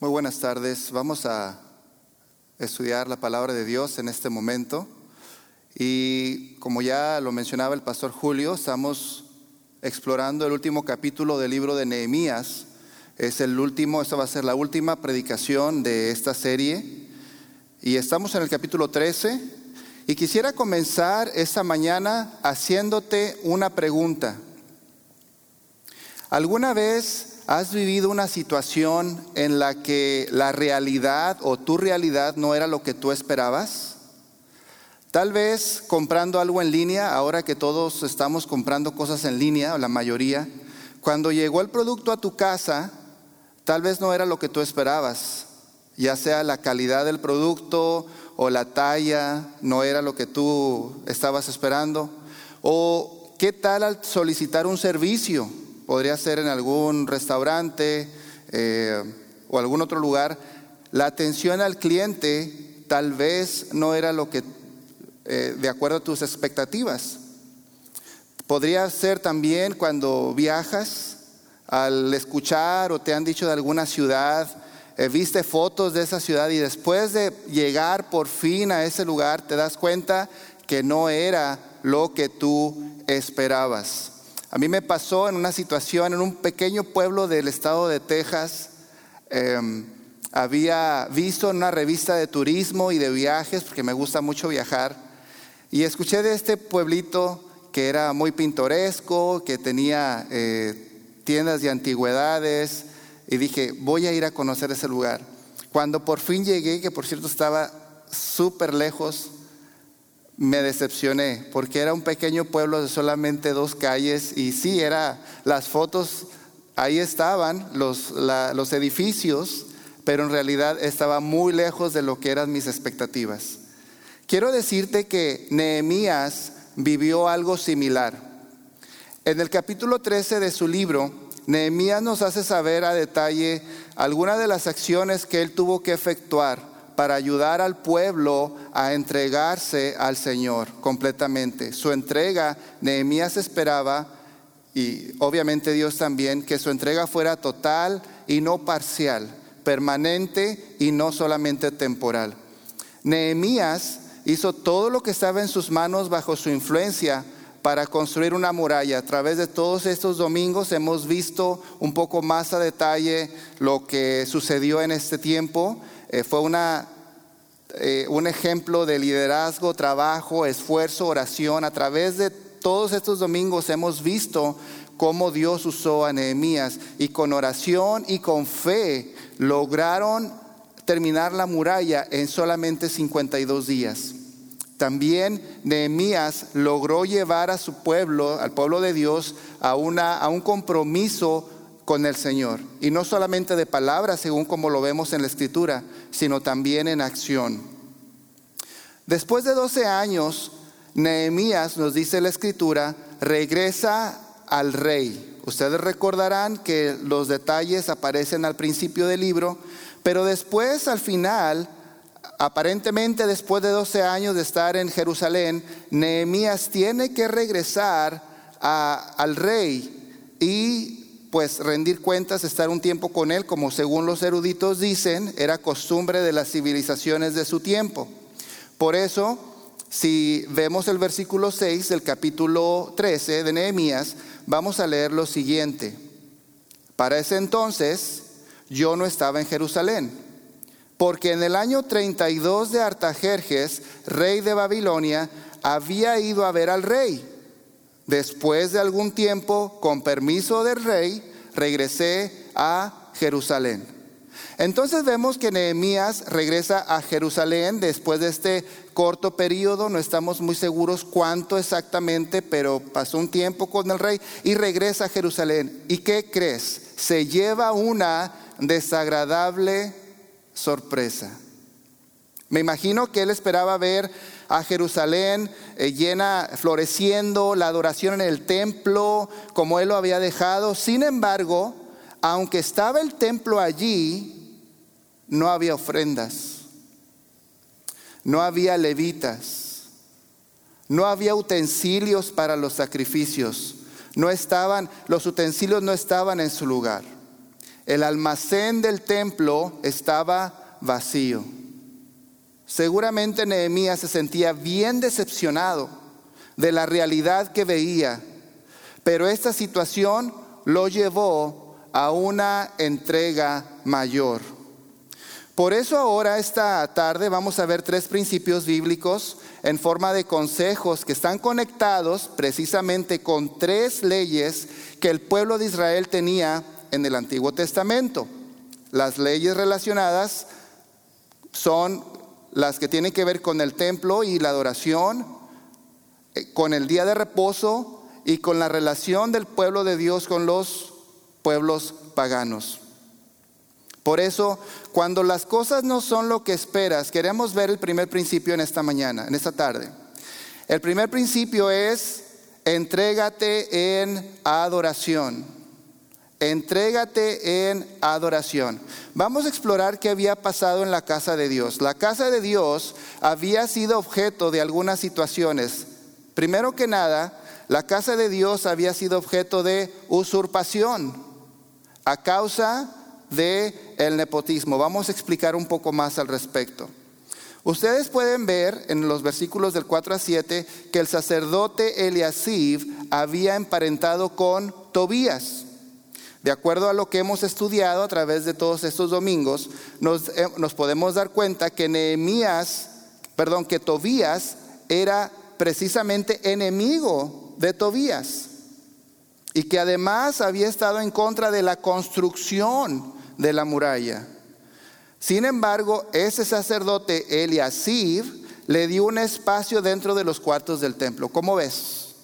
Muy buenas tardes. Vamos a estudiar la palabra de Dios en este momento. Y como ya lo mencionaba el pastor Julio, estamos explorando el último capítulo del libro de Nehemías. Es el último, esta va a ser la última predicación de esta serie. Y estamos en el capítulo 13. Y quisiera comenzar esta mañana haciéndote una pregunta. ¿Alguna vez ¿Has vivido una situación en la que la realidad o tu realidad no era lo que tú esperabas? Tal vez comprando algo en línea, ahora que todos estamos comprando cosas en línea, la mayoría, cuando llegó el producto a tu casa, tal vez no era lo que tú esperabas, ya sea la calidad del producto o la talla, no era lo que tú estabas esperando. O qué tal al solicitar un servicio, podría ser en algún restaurante eh, o algún otro lugar, la atención al cliente tal vez no era lo que, eh, de acuerdo a tus expectativas. Podría ser también cuando viajas, al escuchar o te han dicho de alguna ciudad, eh, viste fotos de esa ciudad y después de llegar por fin a ese lugar te das cuenta que no era lo que tú esperabas. A mí me pasó en una situación en un pequeño pueblo del estado de Texas. Em, había visto en una revista de turismo y de viajes, porque me gusta mucho viajar, y escuché de este pueblito que era muy pintoresco, que tenía eh, tiendas de antigüedades, y dije, voy a ir a conocer ese lugar. Cuando por fin llegué, que por cierto estaba súper lejos, me decepcioné porque era un pequeño pueblo de solamente dos calles y sí, era las fotos, ahí estaban los, los edificios, pero en realidad estaba muy lejos de lo que eran mis expectativas. Quiero decirte que Nehemías vivió algo similar. En el capítulo 13 de su libro, Nehemías nos hace saber a detalle algunas de las acciones que él tuvo que efectuar para ayudar al pueblo a entregarse al Señor completamente. Su entrega, Nehemías esperaba, y obviamente Dios también, que su entrega fuera total y no parcial, permanente y no solamente temporal. Nehemías hizo todo lo que estaba en sus manos bajo su influencia para construir una muralla. A través de todos estos domingos hemos visto un poco más a detalle lo que sucedió en este tiempo eh, fue una, eh, un ejemplo de liderazgo, trabajo, esfuerzo, oración. A través de todos estos domingos hemos visto cómo Dios usó a Nehemías y con oración y con fe lograron terminar la muralla en solamente 52 días. También Nehemías logró llevar a su pueblo, al pueblo de Dios, a, una, a un compromiso con el Señor. Y no solamente de palabras, según como lo vemos en la Escritura, sino también en acción. Después de 12 años, Nehemías, nos dice la Escritura, regresa al rey. Ustedes recordarán que los detalles aparecen al principio del libro, pero después, al final, aparentemente después de 12 años de estar en Jerusalén, Nehemías tiene que regresar al rey y pues rendir cuentas, estar un tiempo con él, como según los eruditos dicen, era costumbre de las civilizaciones de su tiempo. Por eso, si vemos el versículo 6 del capítulo 13 de Nehemías, vamos a leer lo siguiente. Para ese entonces yo no estaba en Jerusalén, porque en el año 32 de Artajerjes, rey de Babilonia, había ido a ver al rey Después de algún tiempo, con permiso del rey, regresé a Jerusalén. Entonces vemos que Nehemías regresa a Jerusalén después de este corto periodo, no estamos muy seguros cuánto exactamente, pero pasó un tiempo con el rey y regresa a Jerusalén. ¿Y qué crees? Se lleva una desagradable sorpresa. Me imagino que él esperaba ver a Jerusalén eh, llena, floreciendo, la adoración en el templo, como él lo había dejado. Sin embargo, aunque estaba el templo allí, no había ofrendas, no había levitas, no había utensilios para los sacrificios, no estaban, los utensilios no estaban en su lugar. el almacén del templo estaba vacío. Seguramente Nehemías se sentía bien decepcionado de la realidad que veía, pero esta situación lo llevó a una entrega mayor. Por eso ahora esta tarde vamos a ver tres principios bíblicos en forma de consejos que están conectados precisamente con tres leyes que el pueblo de Israel tenía en el Antiguo Testamento. Las leyes relacionadas son las que tienen que ver con el templo y la adoración, eh, con el día de reposo y con la relación del pueblo de Dios con los pueblos paganos. Por eso, cuando las cosas no son lo que esperas, queremos ver el primer principio en esta mañana, en esta tarde. El primer principio es, entrégate en adoración. Entrégate en adoración. Vamos a explorar qué había pasado en la casa de Dios. La casa de Dios había sido objeto de algunas situaciones. Primero que nada, la casa de Dios había sido objeto de usurpación a causa de el nepotismo. Vamos a explicar un poco más al respecto. Ustedes pueden ver en los versículos del 4 a 7 que el sacerdote Eliasib había emparentado con Tobías. De acuerdo a lo que hemos estudiado a través de todos estos domingos, nos, eh, nos podemos dar cuenta que Nehemías, perdón, que Tobías era precisamente enemigo de Tobías y que además había estado en contra de la construcción de la muralla. Sin embargo, ese sacerdote Eliasib le dio un espacio dentro de los cuartos del templo. ¿Cómo ves?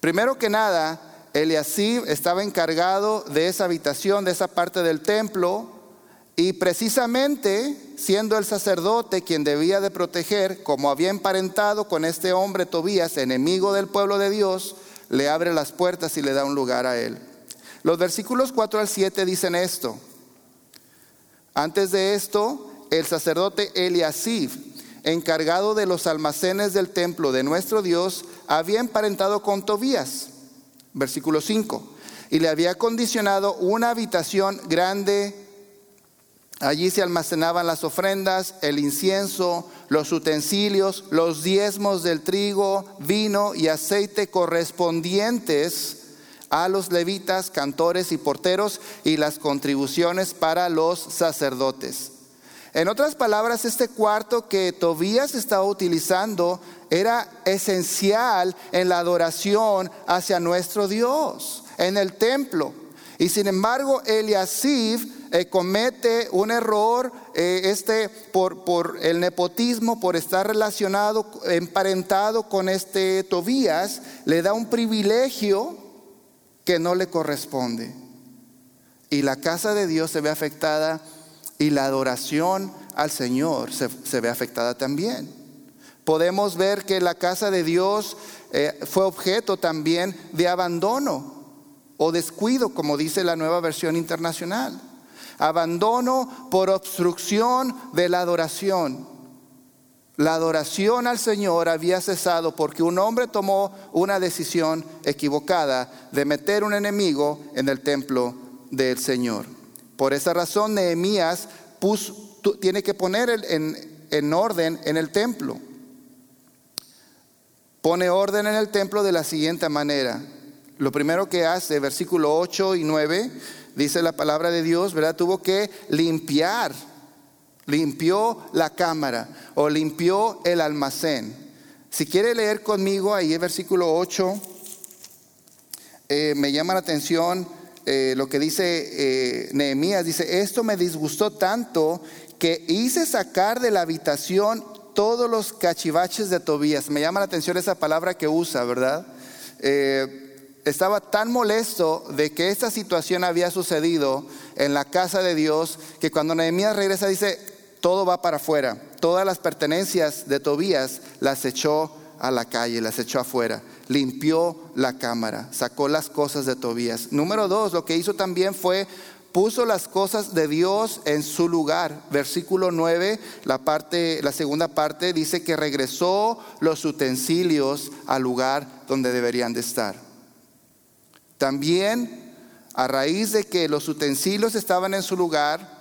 Primero que nada, Eliasib estaba encargado de esa habitación, de esa parte del templo, y precisamente siendo el sacerdote quien debía de proteger, como había emparentado con este hombre Tobías, enemigo del pueblo de Dios, le abre las puertas y le da un lugar a él. Los versículos 4 al 7 dicen esto. Antes de esto, el sacerdote Eliasib, encargado de los almacenes del templo de nuestro Dios, había emparentado con Tobías versículo 5. Y le había condicionado una habitación grande. Allí se almacenaban las ofrendas, el incienso, los utensilios, los diezmos del trigo, vino y aceite correspondientes a los levitas, cantores y porteros y las contribuciones para los sacerdotes. En otras palabras, este cuarto que Tobías estaba utilizando era esencial en la adoración hacia nuestro Dios, en el templo. Y sin embargo, Eliasib eh, comete un error eh, este, por, por, el nepotismo, por estar relacionado, emparentado con este Tobías, le da un privilegio que no le corresponde. Y la casa de Dios se ve afectada y la adoración al Señor se ve afectada también podemos ver que la casa de Dios eh, fue objeto también de abandono o descuido, como dice la nueva versión internacional. Abandono por obstrucción de la adoración. La adoración al Señor había cesado porque un hombre tomó una decisión equivocada de meter un enemigo en el templo del Señor. Por esa razón Nehemías tiene que poner en orden en el templo pone orden en el templo de la siguiente manera. Lo primero que hace, versículo 8 y 9, dice la palabra de Dios, ¿verdad? Tuvo que limpiar, limpió la cámara o limpió el almacén. Si quiere leer conmigo ahí el versículo 8, eh, me llama la atención eh, lo que dice eh, Nehemías, dice, esto me disgustó tanto que hice sacar de la habitación todos los cachivaches de Tobías. Me llama la atención esa palabra que usa, ¿verdad? Eh, estaba tan molesto de que esta situación había sucedido en la casa de Dios que cuando Nehemías regresa dice, todo va para afuera. Todas las pertenencias de Tobías las echó a la calle, las echó afuera. Limpió la cámara, sacó las cosas de Tobías. Número dos, lo que hizo también fue puso las cosas de Dios en su lugar. Versículo 9, la parte la segunda parte dice que regresó los utensilios al lugar donde deberían de estar. También a raíz de que los utensilios estaban en su lugar,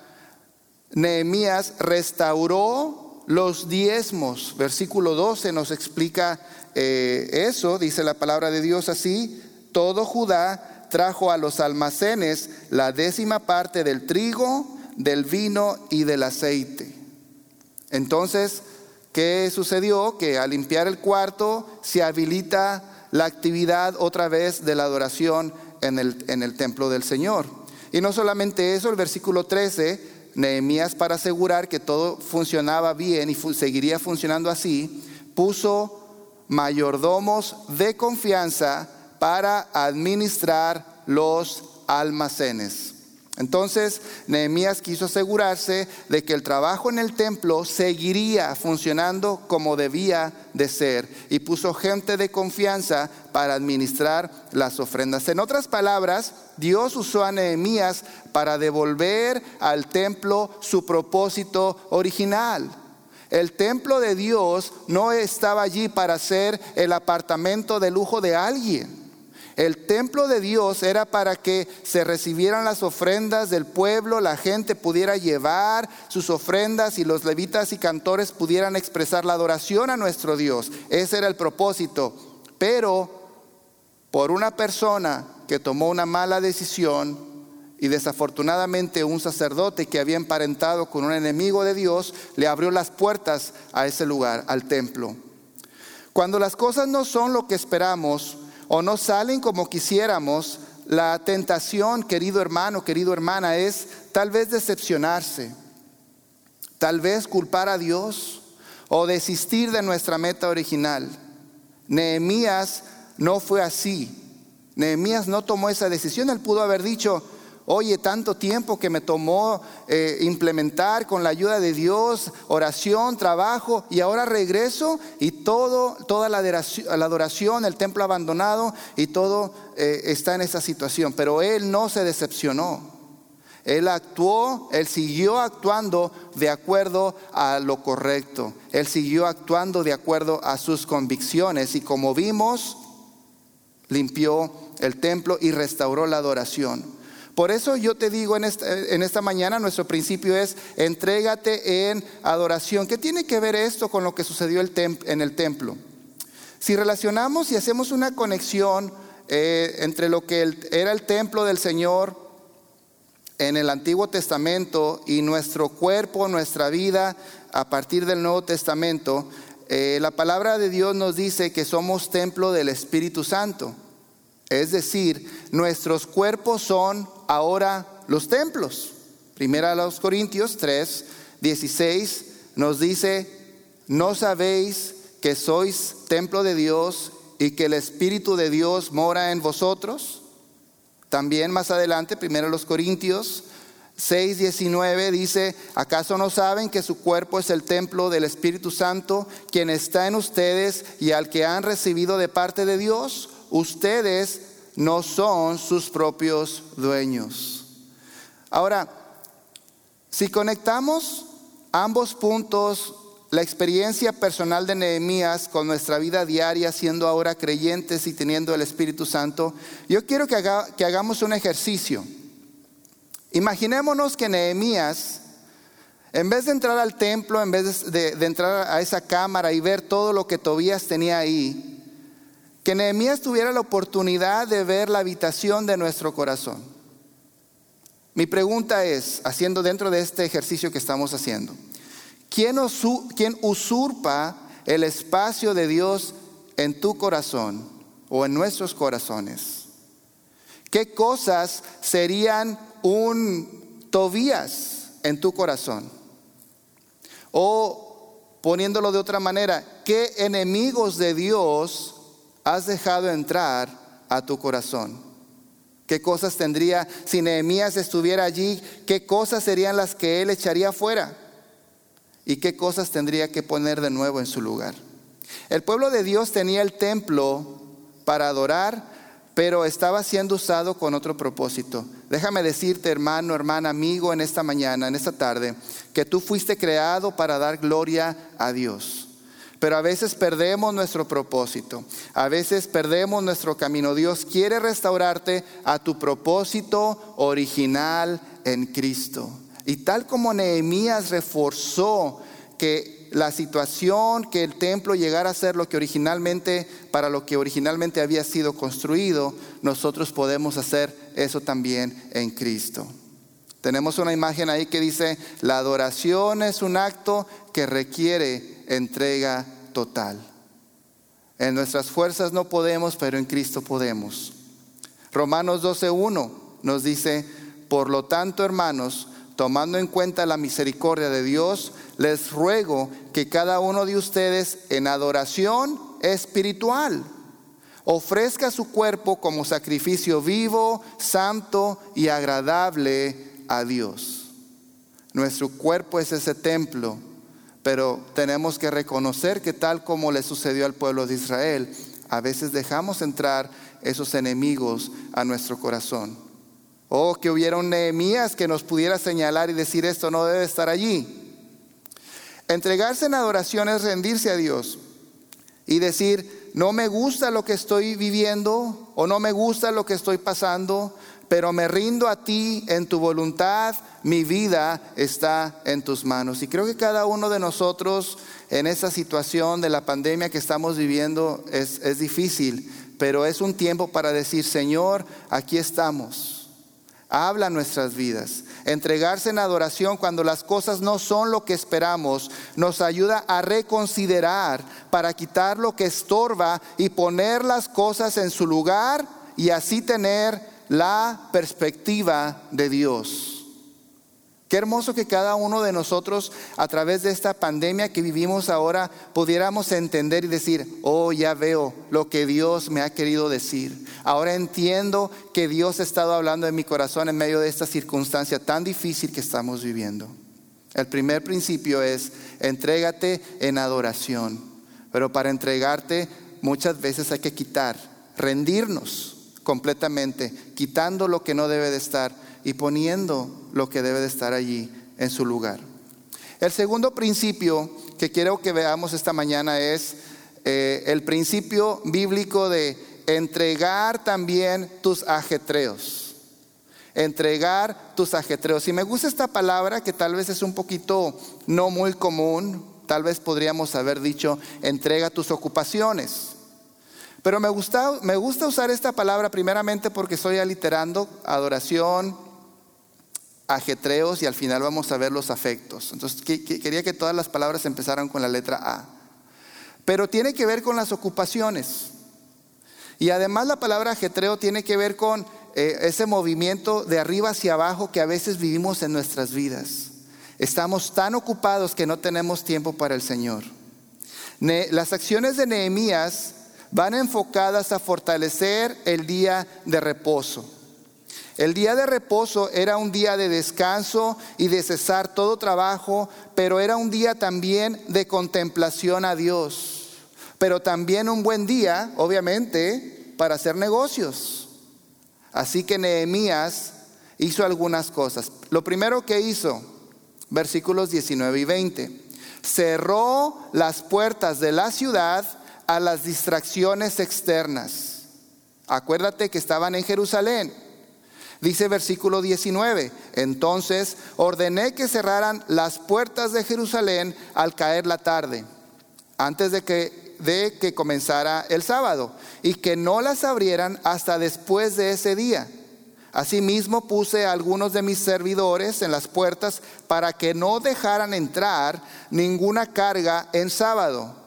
Nehemías restauró los diezmos. Versículo 12 nos explica eh, eso, dice la palabra de Dios así, todo Judá trajo a los almacenes la décima parte del trigo, del vino y del aceite. Entonces, ¿qué sucedió? Que al limpiar el cuarto se habilita la actividad otra vez de la adoración en el, en el templo del Señor. Y no solamente eso, el versículo 13, Nehemías para asegurar que todo funcionaba bien y seguiría funcionando así, puso mayordomos de confianza para administrar los almacenes. Entonces, Nehemías quiso asegurarse de que el trabajo en el templo seguiría funcionando como debía de ser y puso gente de confianza para administrar las ofrendas. En otras palabras, Dios usó a Nehemías para devolver al templo su propósito original. El templo de Dios no estaba allí para ser el apartamento de lujo de alguien. El templo de Dios era para que se recibieran las ofrendas del pueblo, la gente pudiera llevar sus ofrendas y los levitas y cantores pudieran expresar la adoración a nuestro Dios. Ese era el propósito. Pero por una persona que tomó una mala decisión y desafortunadamente un sacerdote que había emparentado con un enemigo de Dios le abrió las puertas a ese lugar, al templo. Cuando las cosas no son lo que esperamos, o no salen como quisiéramos, la tentación, querido hermano, querido hermana, es tal vez decepcionarse, tal vez culpar a Dios o desistir de nuestra meta original. Nehemías no fue así. Nehemías no tomó esa decisión. Él pudo haber dicho, Oye, tanto tiempo que me tomó eh, implementar con la ayuda de Dios, oración, trabajo, y ahora regreso y todo, toda la adoración, el templo abandonado y todo eh, está en esa situación. Pero él no se decepcionó. Él actuó, él siguió actuando de acuerdo a lo correcto. Él siguió actuando de acuerdo a sus convicciones y como vimos, limpió el templo y restauró la adoración. Por eso yo te digo en esta, mañana, nuestro principio es, entrégate en adoración. ¿Qué tiene que ver esto con lo que sucedió en el templo? Si relacionamos y hacemos una conexión eh, entre lo que era el templo del Señor en el Antiguo Testamento y nuestro cuerpo, nuestra vida a partir del Nuevo Testamento, eh, la palabra de Dios nos dice que somos templo del Espíritu Santo. Es decir, nuestros cuerpos son ahora los templos. Primera a los Corintios 3, 16 nos dice, ¿no sabéis que sois templo de Dios y que el Espíritu de Dios mora en vosotros? También más adelante, primero los Corintios 6, 19 dice, ¿acaso no saben que su cuerpo es el templo del Espíritu Santo, quien está en ustedes y al que han recibido de parte de Dios? Ustedes no son sus propios dueños. Ahora, si conectamos ambos puntos, la experiencia personal de Nehemías con nuestra vida diaria, siendo ahora creyentes y teniendo el Espíritu Santo, yo quiero que, hagamos un ejercicio. Imaginémonos que Nehemías, en vez de entrar al templo, en vez de, de entrar a esa cámara y ver todo lo que Tobías tenía ahí, que Nehemías tuviera la oportunidad de ver la habitación de nuestro corazón. Mi pregunta es, haciendo dentro de este ejercicio que estamos haciendo, ¿quién, usurpa el espacio de Dios en tu corazón o en nuestros corazones? ¿Qué cosas serían un Tobías en tu corazón? O poniéndolo de otra manera, ¿qué enemigos de Dios has dejado entrar a tu corazón? ¿Qué cosas tendría si Nehemías estuviera allí? ¿Qué cosas serían las que él echaría fuera? ¿Y qué cosas tendría que poner de nuevo en su lugar? El pueblo de Dios tenía el templo para adorar, pero estaba siendo usado con otro propósito. Déjame decirte, hermano, hermana, amigo, en esta mañana, en esta tarde, que tú fuiste creado para dar gloria a Dios. Pero a veces perdemos nuestro propósito, a veces perdemos nuestro camino. Dios quiere restaurarte a tu propósito original en Cristo. Y tal como Nehemías reforzó que la situación, que el templo llegara a ser lo que originalmente, para lo que originalmente había sido construido, nosotros podemos hacer eso también en Cristo. Tenemos una imagen ahí que dice, la adoración es un acto que requiere entrega total. En nuestras fuerzas no podemos, pero en Cristo podemos. Romanos 12.1 nos dice, por lo tanto, hermanos, tomando en cuenta la misericordia de Dios, les ruego que cada uno de ustedes en adoración espiritual ofrezca su cuerpo como sacrificio vivo, santo y agradable a Dios. Nuestro cuerpo es ese templo, pero tenemos que reconocer que tal como le sucedió al pueblo de Israel, a veces dejamos entrar esos enemigos a nuestro corazón. O que hubiera un Nehemías que nos pudiera señalar y decir esto no debe estar allí. Entregarse en adoración es rendirse a Dios y decir, no me gusta lo que estoy viviendo o no me gusta lo que estoy pasando, pero me rindo a ti en tu voluntad, mi vida está en tus manos. Y creo que cada uno de nosotros en esta situación de la pandemia que estamos viviendo es, es difícil, pero es un tiempo para decir, Señor, aquí estamos. Habla nuestras vidas. Entregarse en adoración cuando las cosas no son lo que esperamos nos ayuda a reconsiderar para quitar lo que estorba y poner las cosas en su lugar y así tener la perspectiva de Dios. Qué hermoso que cada uno de nosotros a través de esta pandemia que vivimos ahora pudiéramos entender y decir, oh, ya veo lo que Dios me ha querido decir. Ahora entiendo que Dios ha estado hablando en mi corazón en medio de esta circunstancia tan difícil que estamos viviendo. El primer principio es, entrégate en adoración. Pero para entregarte muchas veces hay que quitar, rendirnos completamente, quitando lo que no debe de estar y poniendo lo que debe de estar allí en su lugar. El segundo principio que quiero que veamos esta mañana es eh, el principio bíblico de entregar también tus ajetreos. Entregar tus ajetreos. Y me gusta esta palabra que tal vez es un poquito no muy común, tal vez podríamos haber dicho entrega tus ocupaciones. Pero me gusta, usar esta palabra primeramente porque estoy aliterando adoración, ajetreos y al final vamos a ver los afectos. Entonces quería que todas las palabras empezaran con la letra A. Pero tiene que ver con las ocupaciones. Y además la palabra ajetreo tiene que ver con eh, ese movimiento de arriba hacia abajo que a veces vivimos en nuestras vidas. Estamos tan ocupados que no tenemos tiempo para el Señor. las acciones de Nehemías van enfocadas a fortalecer el día de reposo. El día de reposo era un día de descanso y de cesar todo trabajo, pero era un día también de contemplación a Dios. Pero también un buen día, obviamente, para hacer negocios. Así que Nehemías hizo algunas cosas. Lo primero que hizo, versículos 19 y 20, cerró las puertas de la ciudad a las distracciones externas. Acuérdate que estaban en Jerusalén. Dice versículo 19, entonces ordené que cerraran las puertas de Jerusalén al caer la tarde, antes de que, de que comenzara el sábado, y que no las abrieran hasta después de ese día. Asimismo puse a algunos de mis servidores en las puertas para que no dejaran entrar ninguna carga en sábado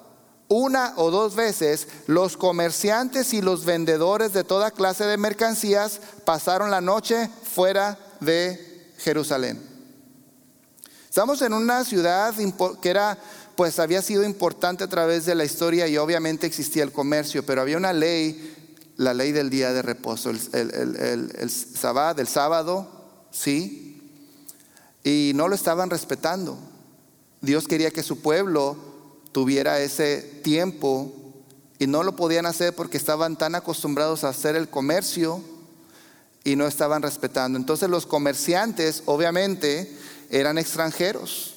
una o dos veces los comerciantes y los vendedores de toda clase de mercancías pasaron la noche fuera de Jerusalén. Estamos en una ciudad que era, pues había sido importante a través de la historia y obviamente existía el comercio, pero había una ley, la ley del día de reposo, el, el, el sábado, sí, y no lo estaban respetando. Dios quería que su pueblo tuviera ese tiempo y no lo podían hacer porque estaban tan acostumbrados a hacer el comercio y no estaban respetando. Entonces los comerciantes obviamente eran extranjeros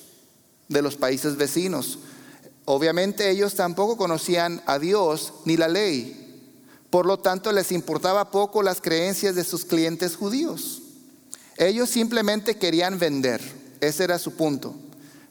de los países vecinos. Obviamente ellos tampoco conocían a Dios ni la ley. Por lo tanto, les importaba poco las creencias de sus clientes judíos. Ellos simplemente querían vender. Ese era su punto.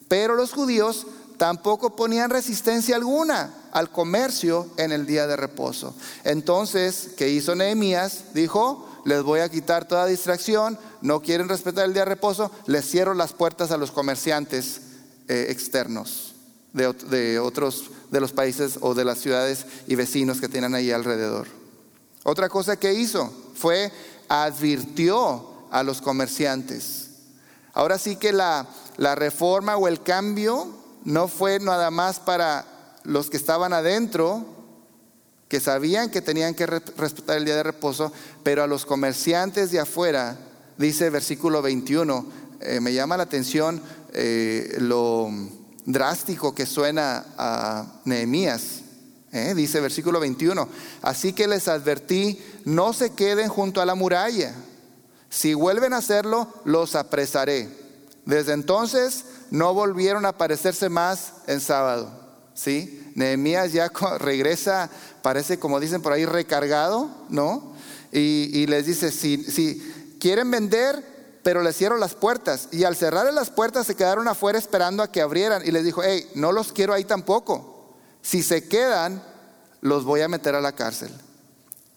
Pero los judíos tampoco ponían resistencia alguna al comercio en el día de reposo. Entonces, ¿qué hizo Nehemías? Dijo, les voy a quitar toda distracción, no quieren respetar el día de reposo, les cierro las puertas a los comerciantes eh, externos de, otros de los países o de las ciudades y vecinos que tienen ahí alrededor. Otra cosa que hizo fue advirtió a los comerciantes. Ahora sí que la, la reforma o el cambio no fue nada más para los que estaban adentro, que sabían que tenían que respetar el día de reposo, pero a los comerciantes de afuera, dice versículo 21, eh, me llama la atención eh, lo drástico que suena a Nehemías. Eh, dice versículo 21, así que les advertí, no se queden junto a la muralla. Si vuelven a hacerlo, los apresaré. Desde entonces no volvieron a aparecerse más en sábado. ¿Sí? Nehemías ya regresa, parece como dicen por ahí, recargado, ¿no? Y, les dice, si, si quieren vender, pero les cierro las puertas. Y al cerrar las puertas se quedaron afuera esperando a que abrieran. Y les dijo, hey, no los quiero ahí tampoco. Si se quedan, los voy a meter a la cárcel.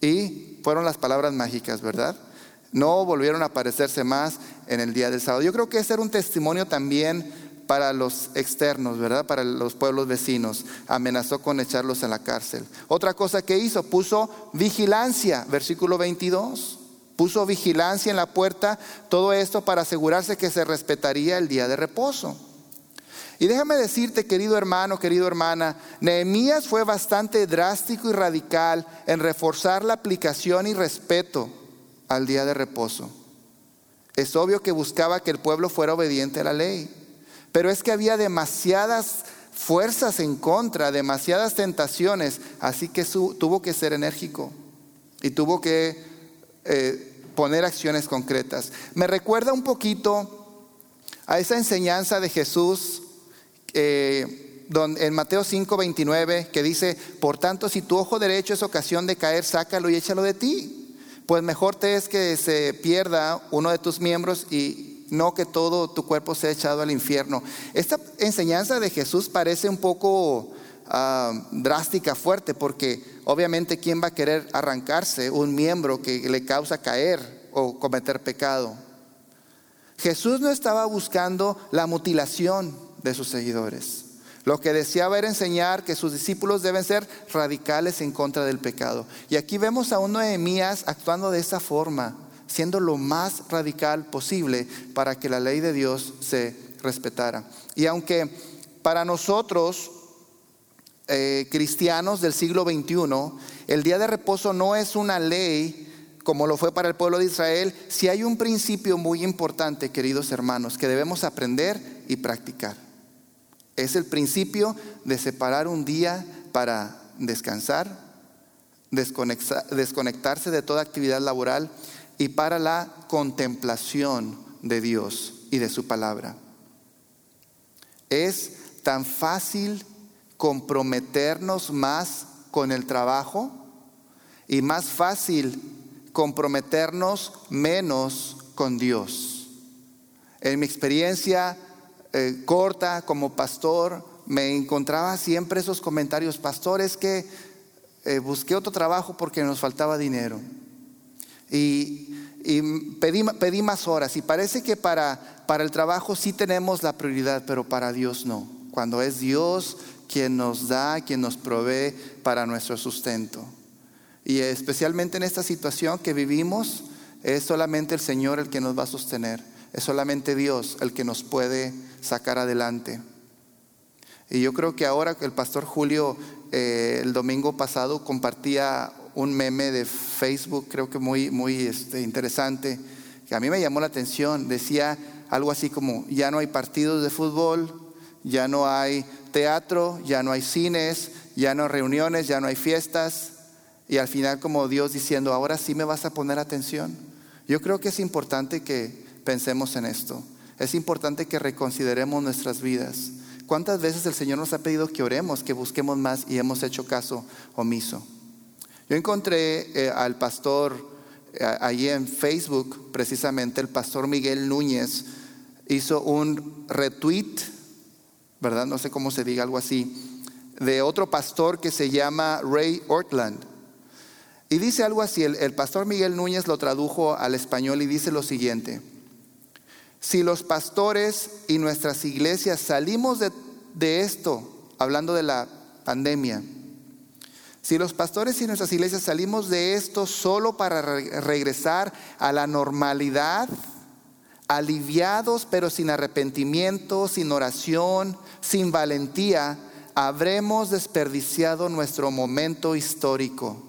Y fueron las palabras mágicas, ¿verdad? No volvieron a aparecerse más en el día del sábado. Yo creo que ese era un testimonio también para los externos, ¿verdad? Para los pueblos vecinos. Amenazó con echarlos en la cárcel. Otra cosa que hizo, puso vigilancia, versículo 22. Puso vigilancia en la puerta, todo esto para asegurarse que se respetaría el día de reposo. Y déjame decirte, querido hermano, querido hermana, Nehemías fue bastante drástico y radical en reforzar la aplicación y respeto al día de reposo. Es obvio que buscaba que el pueblo fuera obediente a la ley. Pero es que había demasiadas fuerzas en contra, demasiadas tentaciones, así que tuvo que ser enérgico y tuvo que eh, poner acciones concretas. Me recuerda un poquito a esa enseñanza de Jesús eh, en Mateo 5, 29, que dice, por tanto, si tu ojo derecho es ocasión de caer, sácalo y échalo de ti. Pues mejor te es que se pierda uno de tus miembros y no que todo tu cuerpo sea echado al infierno. Esta enseñanza de Jesús parece un poco ah, drástica, fuerte, porque obviamente ¿quién va a querer arrancarse un miembro que le causa caer o cometer pecado? Jesús no estaba buscando la mutilación de sus seguidores. Lo que deseaba era enseñar que sus discípulos deben ser radicales en contra del pecado. Y aquí vemos a un Nehemías actuando de esa forma siendo lo más radical posible para que la ley de Dios se respetara. Y aunque para nosotros, eh, cristianos del siglo XXI, el día de reposo no es una ley como lo fue para el pueblo de Israel, si hay un principio muy importante, queridos hermanos, que debemos aprender y practicar. Es el principio de separar un día para descansar, desconectarse de toda actividad laboral y para la contemplación de Dios y de su palabra. Es tan fácil comprometernos más con el trabajo y más fácil comprometernos menos con Dios. En mi experiencia eh, corta como pastor, me encontraba siempre esos comentarios, pastores que eh, busqué otro trabajo porque nos faltaba dinero. Y, pedí, pedí, más horas y parece que para, para el trabajo sí tenemos la prioridad, pero para Dios no. Cuando es Dios quien nos da, quien nos provee para nuestro sustento. Y especialmente en esta situación que vivimos, es solamente el Señor el que nos va a sostener. Es solamente Dios el que nos puede sacar adelante. Y yo creo que ahora el pastor Julio eh, el domingo pasado compartía un meme de Facebook, creo que muy, muy este, interesante, que a mí me llamó la atención. Decía algo así como, ya no hay partidos de fútbol, ya no hay teatro, ya no hay cines, ya no hay reuniones, ya no hay fiestas. Y al final como Dios diciendo, ahora sí me vas a poner atención. Yo creo que es importante que pensemos en esto. Es importante que reconsideremos nuestras vidas ¿Cuántas veces el Señor nos ha pedido que oremos, que busquemos más y hemos hecho caso omiso? Yo encontré eh, al pastor eh, allí en Facebook, precisamente el pastor Miguel Núñez, hizo un retweet, ¿verdad? No sé cómo se diga algo así, de otro pastor que se llama Ray Ortland. Y dice algo así, el, pastor Miguel Núñez lo tradujo al español y dice lo siguiente, si los pastores y nuestras iglesias salimos de, esto, hablando de la pandemia, si los pastores y nuestras iglesias salimos de esto solo para regresar a la normalidad, aliviados pero sin arrepentimiento, sin oración, sin valentía, habremos desperdiciado nuestro momento histórico.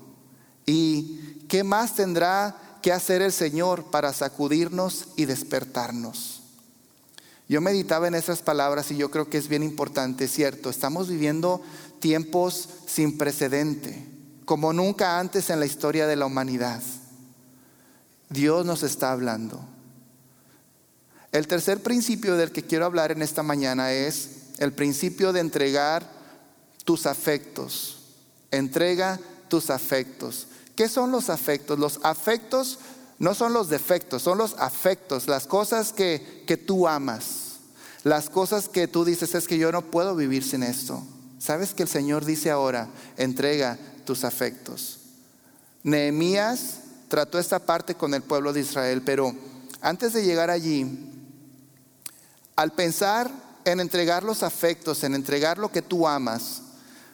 ¿Y qué más tendrá que hacer el Señor para sacudirnos y despertarnos? Yo meditaba en esas palabras y yo creo que es bien importante, cierto, estamos viviendo tiempos sin precedente, como nunca antes en la historia de la humanidad. Dios nos está hablando. El tercer principio del que quiero hablar en esta mañana es el principio de entregar tus afectos. Entrega tus afectos. ¿Qué son los afectos? Los afectos no son los defectos, son los afectos, las cosas que, que tú amas, las cosas que tú dices es que yo no puedo vivir sin esto. ¿Sabes que el Señor dice ahora, entrega tus afectos? Nehemías trató esta parte con el pueblo de Israel, pero antes de llegar allí, al pensar en entregar los afectos, en entregar lo que tú amas,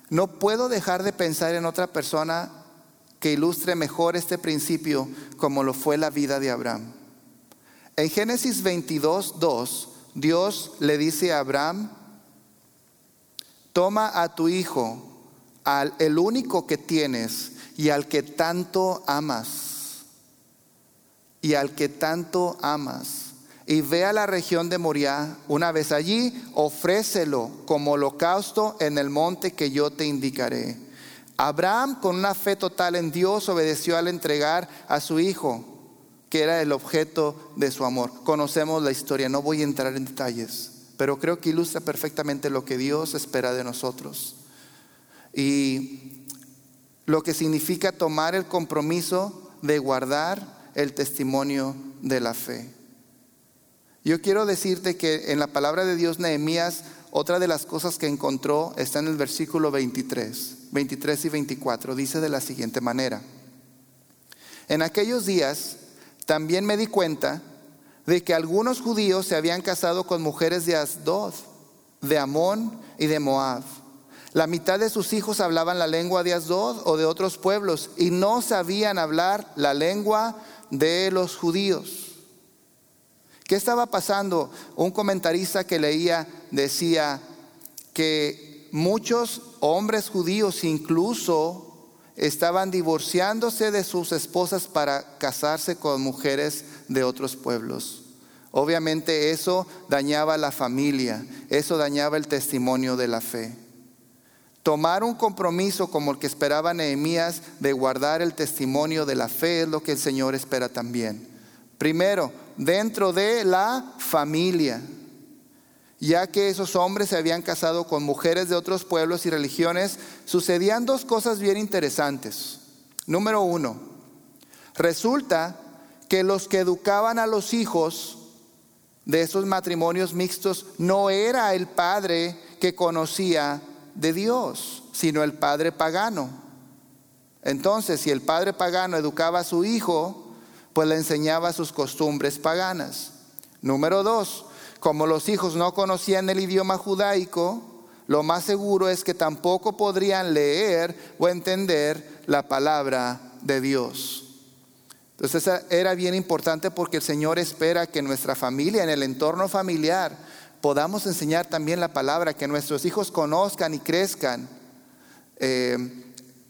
no puedo dejar de pensar en otra persona que ilustre mejor este principio como lo fue la vida de Abraham. En Génesis 22, 2, Dios le dice a Abraham, toma a tu hijo, al el único que tienes y al que tanto amas, y al que tanto amas y ve a la región de Moriah, una vez allí, ofrécelo como holocausto en el monte que yo te indicaré. Abraham, con una fe total en Dios, obedeció al entregar a su hijo, que era el objeto de su amor. Conocemos la historia, no voy a entrar en detalles, pero creo que ilustra perfectamente lo que Dios espera de nosotros. Y lo que significa tomar el compromiso de guardar el testimonio de la fe. Yo quiero decirte que en la palabra de Dios, Nehemías, otra de las cosas que encontró está en el versículo 23, 23 y 24. Dice de la siguiente manera. En aquellos días también me di cuenta de que algunos judíos se habían casado con mujeres de Asdod, de Amón y de Moab. La mitad de sus hijos hablaban la lengua de Asdod o de otros pueblos y no sabían hablar la lengua de los judíos. ¿Qué estaba pasando? Un comentarista que leía decía que muchos hombres judíos incluso estaban divorciándose de sus esposas para casarse con mujeres de otros pueblos. Obviamente eso dañaba la familia, eso dañaba el testimonio de la fe. Tomar un compromiso como el que esperaba Nehemías de guardar el testimonio de la fe es lo que el Señor espera también. Primero, dentro de la familia, ya que esos hombres se habían casado con mujeres de otros pueblos y religiones, sucedían dos cosas bien interesantes. Número uno, resulta que los que educaban a los hijos de esos matrimonios mixtos no era el padre que conocía de Dios, sino el padre pagano. Entonces, si el padre pagano educaba a su hijo, pues le enseñaba sus costumbres paganas. Número dos, como los hijos no conocían el idioma judaico, lo más seguro es que tampoco podrían leer o entender la palabra de Dios. Entonces era bien importante porque el Señor espera que nuestra familia, en el entorno familiar, podamos enseñar también la palabra, que nuestros hijos conozcan y crezcan eh,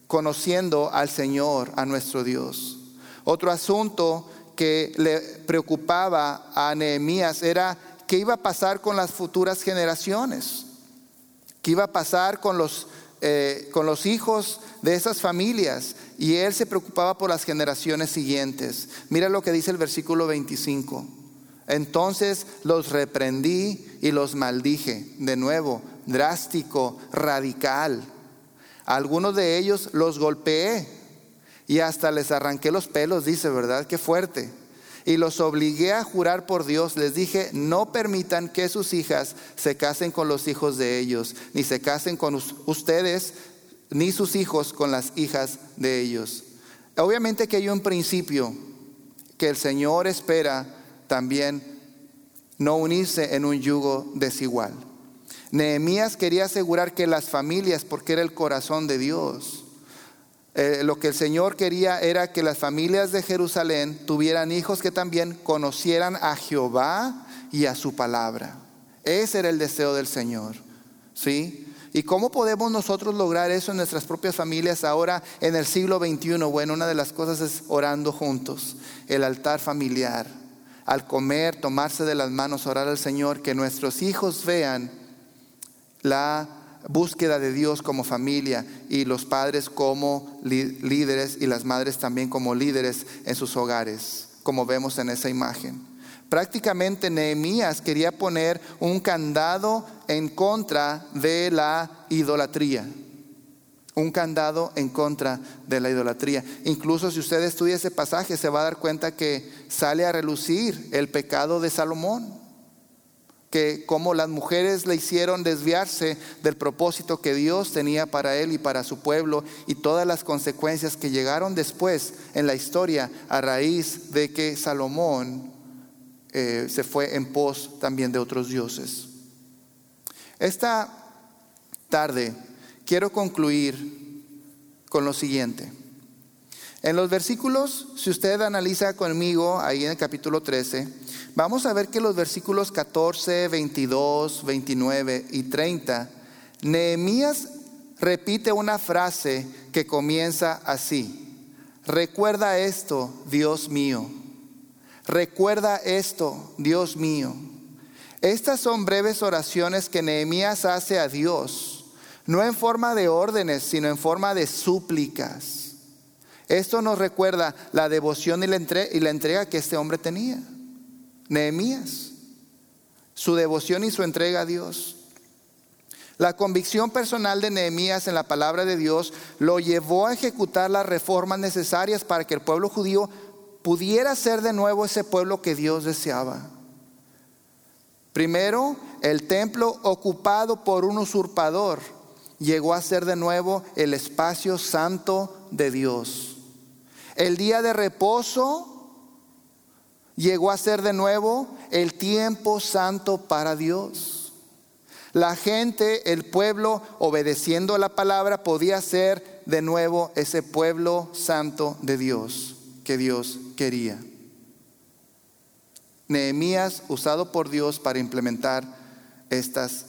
conociendo al Señor, a nuestro Dios. Otro asunto que le preocupaba a Nehemías era qué iba a pasar con las futuras generaciones, qué iba a pasar con los, eh, con los hijos de esas familias. Y él se preocupaba por las generaciones siguientes. Mira lo que dice el versículo 25. Entonces los reprendí y los maldije. De nuevo, drástico, radical. algunos de ellos los golpeé y hasta les arranqué los pelos, dice, ¿verdad? Qué fuerte. Y los obligué a jurar por Dios. Les dije, no permitan que sus hijas se casen con los hijos de ellos, ni se casen con ustedes, ni sus hijos con las hijas de ellos. Obviamente que hay un principio que el Señor espera también no unirse en un yugo desigual. Nehemías quería asegurar que las familias, porque era el corazón de Dios, eh, lo que el Señor quería era que las familias de Jerusalén tuvieran hijos que también conocieran a Jehová y a su palabra. Ese era el deseo del Señor. ¿Sí? ¿Y cómo podemos nosotros lograr eso en nuestras propias familias ahora en el siglo XXI? Bueno, una de las cosas es orando juntos, el altar familiar al comer, tomarse de las manos, orar al Señor, que nuestros hijos vean la búsqueda de Dios como familia y los padres como líderes y las madres también como líderes en sus hogares, como vemos en esa imagen. Prácticamente Nehemías quería poner un candado en contra de la idolatría un candado en contra de la idolatría. Incluso si usted estudia ese pasaje, se va a dar cuenta que sale a relucir el pecado de Salomón, que como las mujeres le hicieron desviarse del propósito que Dios tenía para él y para su pueblo y todas las consecuencias que llegaron después en la historia a raíz de que Salomón eh, se fue en pos también de otros dioses. Esta tarde quiero concluir con lo siguiente. En los versículos, si usted analiza conmigo ahí en el capítulo 13, vamos a ver que los versículos 14, 22, 29 y 30, Nehemías repite una frase que comienza así. Recuerda esto, Dios mío. Recuerda esto, Dios mío. Estas son breves oraciones que Nehemías hace a Dios no en forma de órdenes, sino en forma de súplicas. Esto nos recuerda la devoción y la, entrega, que este hombre tenía. Nehemías, su devoción y su entrega a Dios. La convicción personal de Nehemías en la palabra de Dios lo llevó a ejecutar las reformas necesarias para que el pueblo judío pudiera ser de nuevo ese pueblo que Dios deseaba. Primero, el templo ocupado por un usurpador llegó a ser de nuevo el espacio santo de Dios. El día de reposo llegó a ser de nuevo el tiempo santo para Dios. La gente, el pueblo, obedeciendo la palabra, podía ser de nuevo ese pueblo santo de Dios que Dios quería. Nehemías usado por Dios para implementar estas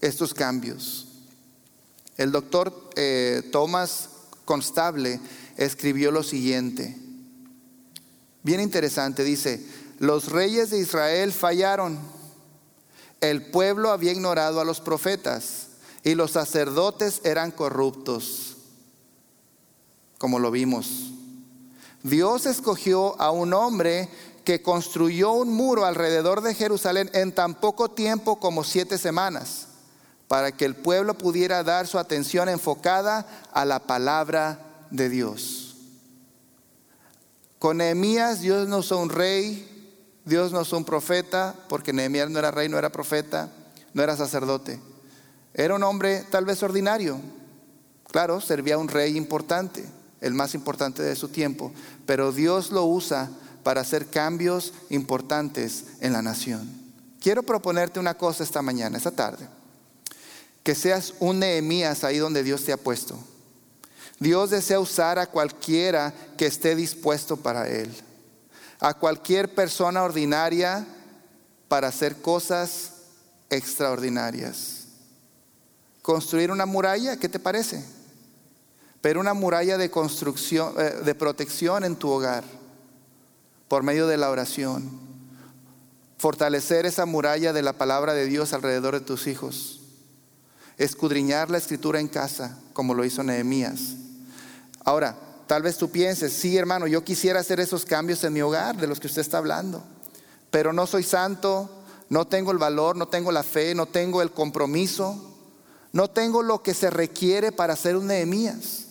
estos cambios. El doctor eh, Thomas Constable escribió lo siguiente, bien interesante, dice, los reyes de Israel fallaron, el pueblo había ignorado a los profetas y los sacerdotes eran corruptos, como lo vimos. Dios escogió a un hombre que construyó un muro alrededor de Jerusalén en tan poco tiempo como siete semanas para que el pueblo pudiera dar su atención enfocada a la palabra de Dios. Con Nehemías Dios no usó un rey, Dios no usó un profeta, porque Nehemías no era rey, no era profeta, no era sacerdote. Era un hombre tal vez ordinario. Claro, servía a un rey importante, el más importante de su tiempo, pero Dios lo usa para hacer cambios importantes en la nación. Quiero proponerte una cosa esta mañana, esta tarde que seas un Nehemías ahí donde Dios te ha puesto. Dios desea usar a cualquiera que esté dispuesto para Él. A cualquier persona ordinaria para hacer cosas extraordinarias. Construir una muralla, ¿qué te parece? Pero una muralla de construcción, eh, de protección en tu hogar, por medio de la oración. Fortalecer esa muralla de la palabra de Dios alrededor de tus hijos escudriñar la escritura en casa, como lo hizo Nehemías. Ahora, tal vez tú pienses, sí hermano, yo quisiera hacer esos cambios en mi hogar de los que usted está hablando, pero no soy santo, no tengo el valor, no tengo la fe, no tengo el compromiso, no tengo lo que se requiere para ser un Nehemías.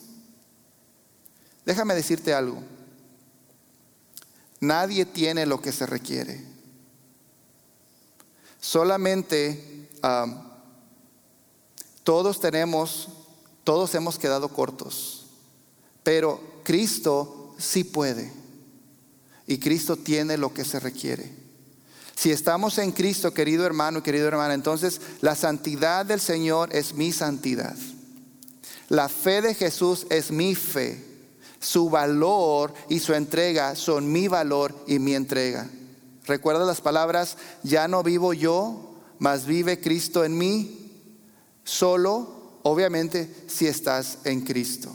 Déjame decirte algo. Nadie tiene lo que se requiere. Solamente todos tenemos, todos hemos quedado cortos, pero Cristo sí puede. Y Cristo tiene lo que se requiere. Si estamos en Cristo, querido hermano y querido hermana, entonces la santidad del Señor es mi santidad. La fe de Jesús es mi fe. Su valor y su entrega son mi valor y mi entrega. Recuerda las palabras, ya no vivo yo, mas vive Cristo en mí. Solo, obviamente, si estás en Cristo.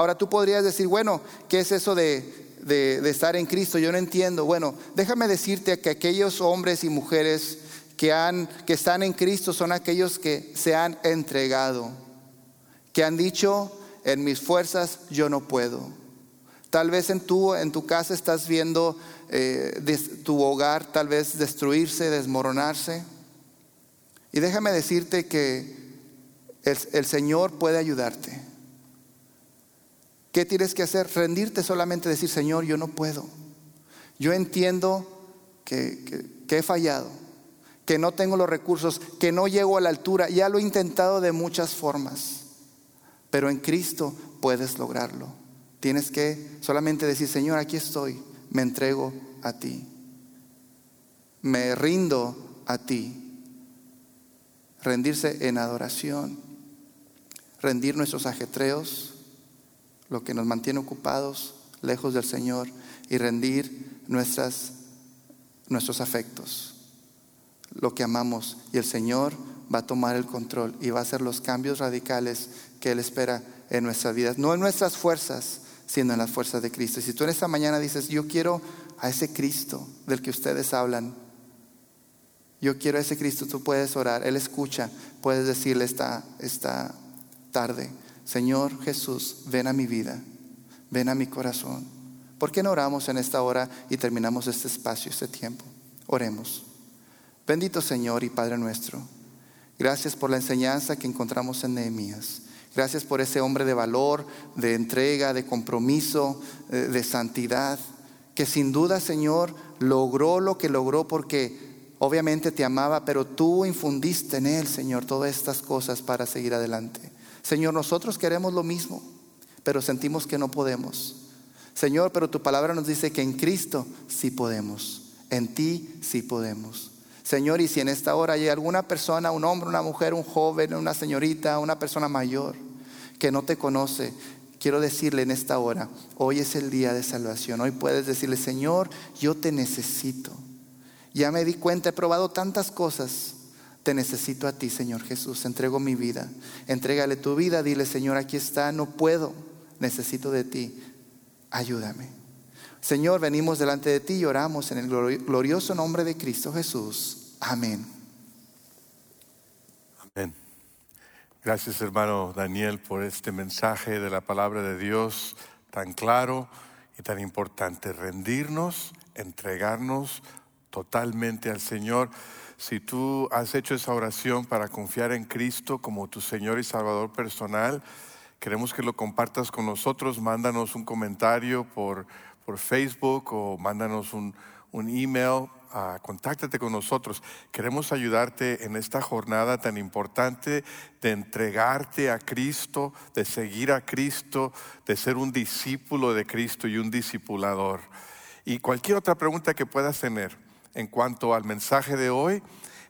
Ahora tú podrías decir, bueno, ¿qué es eso de de, estar en Cristo, yo no entiendo. Bueno, déjame decirte que aquellos hombres y mujeres que, han, que están en Cristo son aquellos que se han entregado, que han dicho, en mis fuerzas yo no puedo. Tal vez en tu, en tu casa estás viendo eh, tu hogar tal vez destruirse, desmoronarse. Y déjame decirte que el Señor puede ayudarte. ¿Qué tienes que hacer? Rendirte solamente, decir, Señor, yo no puedo. Yo entiendo que, he fallado, que no tengo los recursos, que no llego a la altura. Ya lo he intentado de muchas formas, pero en Cristo puedes lograrlo. Tienes que solamente decir, Señor, aquí estoy, me entrego a ti, me rindo a ti. Rendirse en adoración, rendir nuestros ajetreos lo que nos mantiene ocupados, lejos del Señor, y rendir nuestras, nuestros afectos, lo que amamos. Y el Señor va a tomar el control y va a hacer los cambios radicales que Él espera en nuestras vidas. No en nuestras fuerzas, sino en las fuerzas de Cristo. Y si tú en esta mañana dices, yo quiero a ese Cristo del que ustedes hablan, yo quiero a ese Cristo, tú puedes orar, Él escucha, puedes decirle esta, esta tarde, Señor Jesús, ven a mi vida, ven a mi corazón. ¿Por qué no oramos en esta hora y terminamos este espacio, este tiempo? Oremos. Bendito Señor y Padre nuestro, gracias por la enseñanza que encontramos en Nehemías. Gracias por ese hombre de valor, de entrega, de compromiso, eh, de santidad, que sin duda, Señor, logró lo que logró porque obviamente te amaba, pero tú infundiste en él, Señor, todas estas cosas para seguir adelante. Señor, nosotros queremos lo mismo, pero sentimos que no podemos. Señor, pero tu palabra nos dice que en Cristo sí podemos, en ti sí podemos. Señor, y si en esta hora hay alguna persona, un hombre, una mujer, un joven, una señorita, una persona mayor que no te conoce, quiero decirle en esta hora, hoy es el día de salvación. Hoy puedes decirle, Señor, yo te necesito. Ya me di cuenta, he probado tantas cosas, te necesito a ti, Señor Jesús. Entrego mi vida. Entrégale tu vida. Dile, Señor, aquí está. No puedo. Necesito de ti. Ayúdame. Señor, venimos delante de ti y oramos en el glorioso nombre de Cristo Jesús. Amén. Amén. Gracias, hermano Daniel, por este mensaje de la palabra de Dios tan claro y tan importante. Rendirnos, entregarnos totalmente al Señor. Si tú has hecho esa oración para confiar en Cristo como tu Señor y Salvador personal, queremos que lo compartas con nosotros. Mándanos un comentario por, por Facebook o mándanos un, un email. contáctate con nosotros. Queremos ayudarte en esta jornada tan importante de entregarte a Cristo, de seguir a Cristo, de ser un discípulo de Cristo y un discipulador. Y cualquier otra pregunta que puedas tener en cuanto al mensaje de hoy,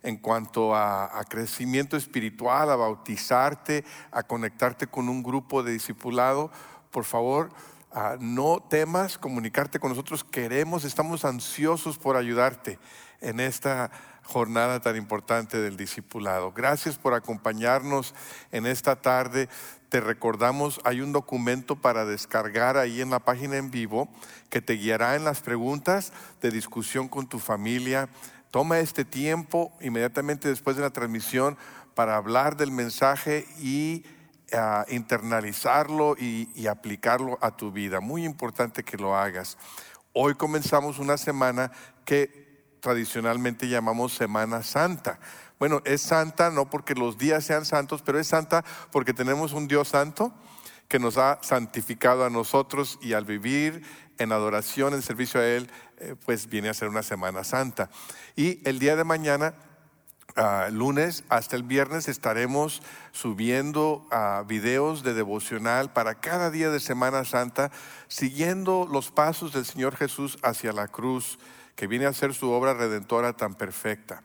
en cuanto a, crecimiento espiritual, a bautizarte, a conectarte con un grupo de discipulado, por favor, ah, no temas comunicarte con nosotros. Queremos, estamos ansiosos por ayudarte en esta jornada tan importante del discipulado. Gracias por acompañarnos en esta tarde. Te recordamos, hay un documento para descargar ahí en la página en vivo que te guiará en las preguntas de discusión con tu familia. Toma este tiempo inmediatamente después de la transmisión para hablar del mensaje y ah, internalizarlo y aplicarlo a tu vida. Muy importante que lo hagas. Hoy comenzamos una semana que tradicionalmente llamamos Semana Santa. Bueno, es santa no porque los días sean santos, pero es santa porque tenemos un Dios santo que nos ha santificado a nosotros y al vivir en adoración, en servicio a Él, eh, pues viene a ser una Semana Santa. Y el día de mañana Ah, lunes hasta el viernes estaremos subiendo videos de devocional para cada día de Semana Santa, siguiendo los pasos del Señor Jesús hacia la cruz, que viene a ser su obra redentora tan perfecta.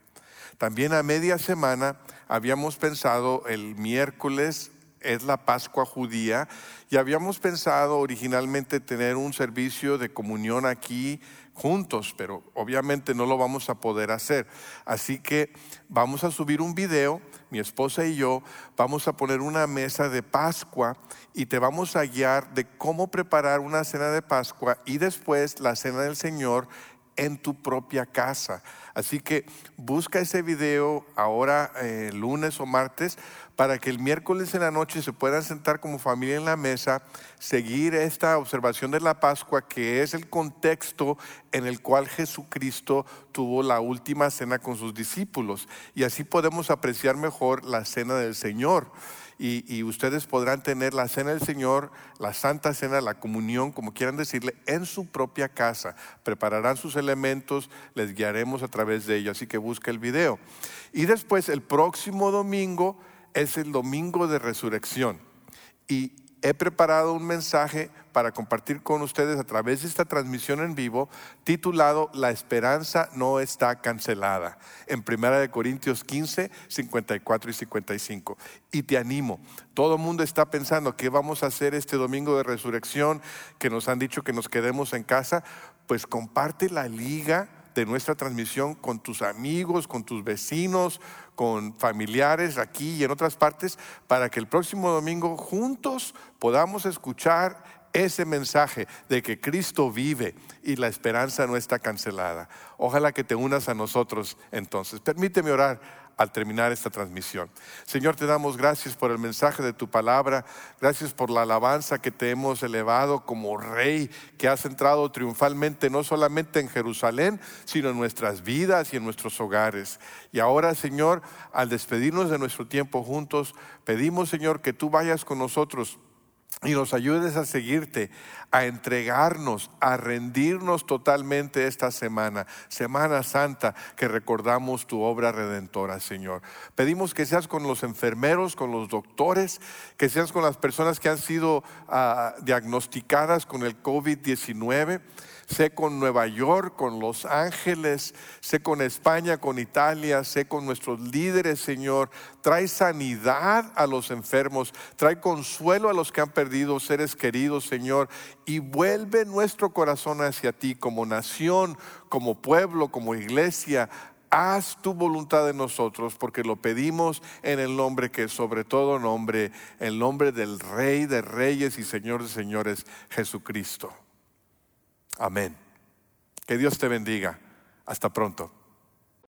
También a media semana habíamos pensado el miércoles es la Pascua judía y habíamos pensado originalmente tener un servicio de comunión aquí juntos, pero obviamente no lo vamos a poder hacer. Así que vamos a subir un video, mi esposa y yo, vamos a poner una mesa de Pascua y te vamos a guiar de cómo preparar una cena de Pascua y después la cena del Señor en tu propia casa. Así que busca ese video ahora eh, lunes o martes para que el miércoles en la noche se puedan sentar como familia en la mesa, seguir esta observación de la Pascua, que es el contexto en el cual Jesucristo tuvo la última cena con sus discípulos. Y así podemos apreciar mejor la cena del Señor. Y, ustedes podrán tener la cena del Señor, la Santa Cena, la comunión, como quieran decirle, en su propia casa. Prepararán sus elementos, les guiaremos a través de ello, así que busca el video. Y después, el próximo domingo, es el domingo de resurrección y he preparado un mensaje para compartir con ustedes a través de esta transmisión en vivo titulado La esperanza no está cancelada en 1 Corintios 15, 54 y 55. Y te animo, todo el mundo está pensando qué vamos a hacer este domingo de resurrección, que nos han dicho que nos quedemos en casa, pues comparte la liga de nuestra transmisión con tus amigos, con tus vecinos, con familiares aquí y en otras partes, para que el próximo domingo juntos podamos escuchar ese mensaje de que Cristo vive y la esperanza no está cancelada. Ojalá que te unas a nosotros entonces. Permíteme orar al terminar esta transmisión. Señor, te damos gracias por el mensaje de tu palabra, gracias por la alabanza que te hemos elevado como rey, que has entrado triunfalmente no solamente en Jerusalén, sino en nuestras vidas y en nuestros hogares. Y ahora, Señor, al despedirnos de nuestro tiempo juntos, pedimos, Señor, que tú vayas con nosotros y nos ayudes a seguirte, a entregarnos, a rendirnos totalmente esta semana, Semana Santa, que recordamos tu obra redentora, Señor. Pedimos que seas con los enfermeros, con los doctores, que seas con las personas que han sido ah, diagnosticadas con el COVID-19 sé con Nueva York, con Los Ángeles, sé con España, con Italia, sé con nuestros líderes, Señor. Trae sanidad a los enfermos, trae consuelo a los que han perdido seres queridos, Señor, y vuelve nuestro corazón hacia ti como nación, como pueblo, como iglesia. Haz tu voluntad en nosotros, porque lo pedimos en el nombre que sobre todo nombre, el nombre del Rey de Reyes y Señor de Señores, Jesucristo. Amén. Que Dios te bendiga. Hasta pronto.